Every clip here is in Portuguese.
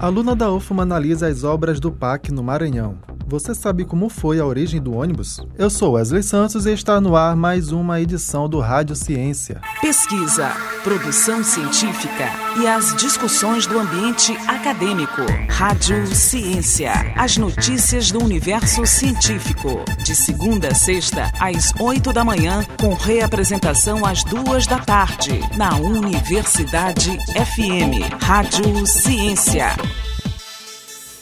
Aluna da UFMA analisa as obras do PAC no Maranhão. Você sabe como foi a origem do ônibus? Eu sou Wesley Santos e está no ar mais uma edição do Rádio Ciência. Pesquisa, produção científica e as discussões do ambiente acadêmico. Rádio Ciência. As notícias do universo científico. De segunda a sexta, às oito da manhã, com reapresentação às duas da tarde, na Universidade FM. Rádio Ciência.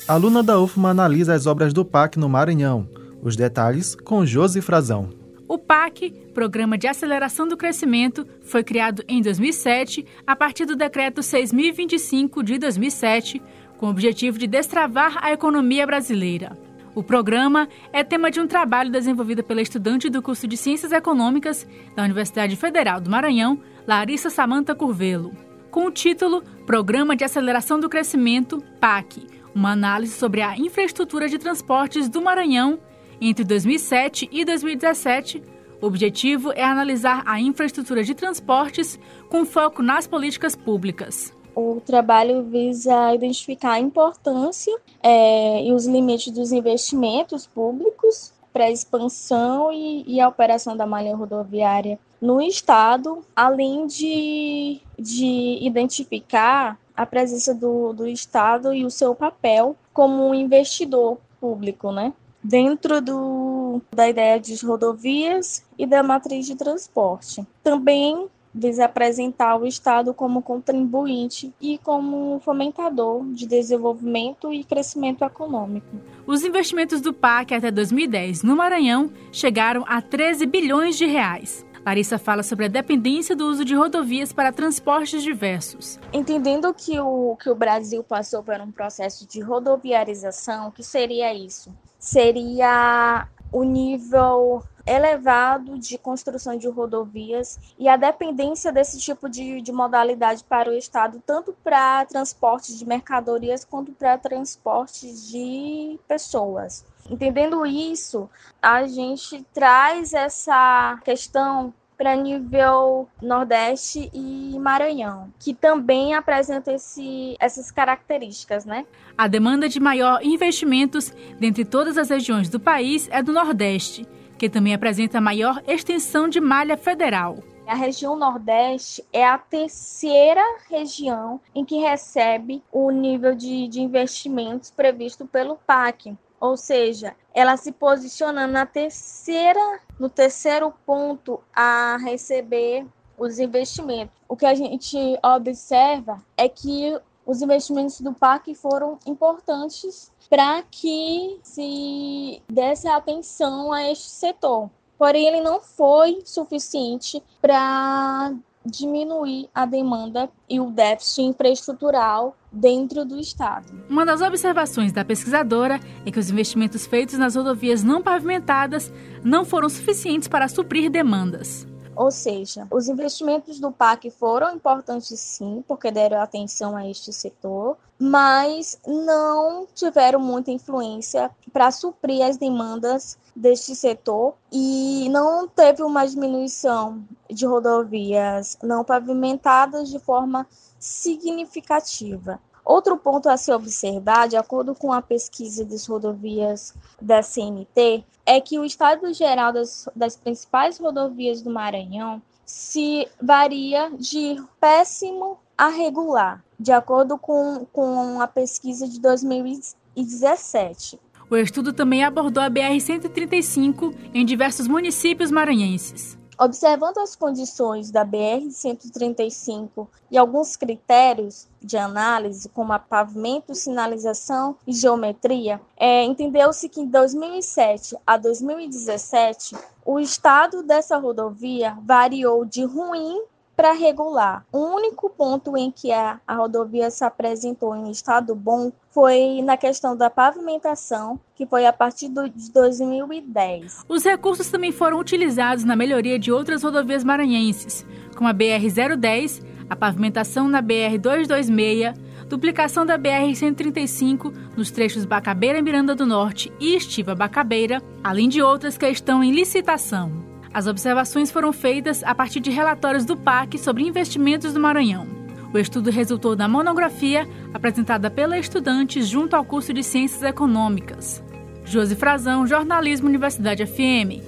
Aluna da UFMA analisa as obras do PAC no Maranhão. Os detalhes com Josi Frazão. O PAC, Programa de Aceleração do Crescimento, foi criado em 2007 a partir do Decreto 6025 de 2007, com o objetivo de destravar a economia brasileira. O programa é tema de um trabalho desenvolvido pela estudante do curso de Ciências Econômicas da Universidade Federal do Maranhão, Larissa Samanta Curvelo, com o título Programa de Aceleração do Crescimento, PAC uma análise sobre a infraestrutura de transportes do Maranhão entre 2007 e 2017. O objetivo é analisar a infraestrutura de transportes com foco nas políticas públicas. O trabalho visa identificar a importância é, e os limites dos investimentos públicos para a expansão e, e, a operação da malha rodoviária no Estado, além de, de identificar a presença do, do Estado e o seu papel como um investidor público, né? Dentro do, da ideia de rodovias e da matriz de transporte. Também visa apresentar o Estado como contribuinte e como fomentador de desenvolvimento e crescimento econômico. Os investimentos do PAC até 2010 no Maranhão chegaram a 13 bilhões de reais. Larissa fala sobre a dependência do uso de rodovias para transportes diversos. Entendendo que o, que o Brasil passou por um processo de rodoviarização, o que seria isso? Seria o nível elevado de construção de rodovias e a dependência desse tipo de, de modalidade para o Estado, tanto para transporte de mercadorias quanto para transporte de pessoas. Entendendo isso, a gente traz essa questão para nível Nordeste e Maranhão, que também apresenta esse, essas características, né? A demanda de maior investimentos dentre todas as regiões do país é do Nordeste, que também apresenta maior extensão de malha federal. A região Nordeste é a terceira região em que recebe o nível de, de investimentos previsto pelo PAC ou seja, ela se posiciona na terceira, no terceiro ponto a receber os investimentos. O que a gente observa é que os investimentos do PAC foram importantes para que se desse atenção a este setor. Porém, ele não foi suficiente para diminuir a demanda e o déficit infraestrutural dentro do Estado. Uma das observações da pesquisadora é que os investimentos feitos nas rodovias não pavimentadas não foram suficientes para suprir demandas. Ou seja, os investimentos do PAC foram importantes sim, porque deram atenção a este setor, mas não tiveram muita influência para suprir as demandas deste setor e não teve uma diminuição de rodovias não pavimentadas de forma significativa. Outro ponto a se observar, de acordo com a pesquisa das rodovias da CNT, é que o estado geral das, das principais rodovias do Maranhão se varia de péssimo a regular, de acordo com, com a pesquisa de 2017. O estudo também abordou a BR-135 em diversos municípios maranhenses. Observando as condições da BR-135 e alguns critérios de análise, como a pavimento, sinalização e geometria, é, entendeu-se que em 2007 a 2017 o estado dessa rodovia variou de ruim para regular. O único ponto em que a, a rodovia se apresentou em estado bom foi na questão da pavimentação, que foi a partir do, de 2010. Os recursos também foram utilizados na melhoria de outras rodovias maranhenses, como a BR-010, a pavimentação na BR-226, duplicação da BR-135 nos trechos Bacabeira Miranda do Norte e Estiva Bacabeira, além de outras que estão em licitação. As observações foram feitas a partir de relatórios do PAC sobre investimentos do Maranhão. O O estudo resultou da monografia apresentada pela estudante junto ao curso de Ciências Econômicas. Josi Frazão, Jornalismo Universidade FM.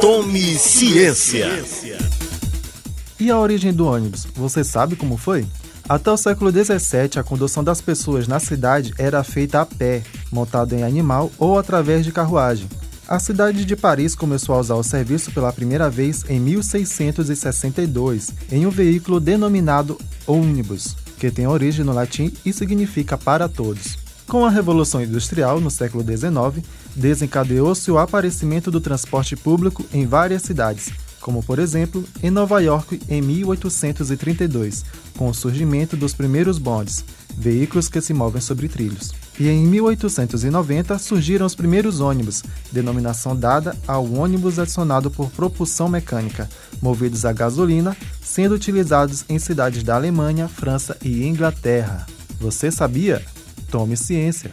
Tome ciência. E a origem do ônibus, você sabe como foi? Até o século XVII, a condução das pessoas na cidade era feita a pé, montado em animal ou através de carruagem. A cidade de Paris começou a usar o serviço pela primeira vez em 1662, em um veículo denominado ônibus, que tem origem no latim e significa para todos. Com a Revolução Industrial, no século XIX, desencadeou-se o aparecimento do transporte público em várias cidades, como por exemplo em Nova York em 1832, com o surgimento dos primeiros bondes, veículos que se movem sobre trilhos. E em 1890 surgiram os primeiros ônibus, denominação dada ao ônibus acionado por propulsão mecânica, movidos a gasolina, sendo utilizados em cidades da Alemanha, França e Inglaterra. Você sabia? Tome ciência!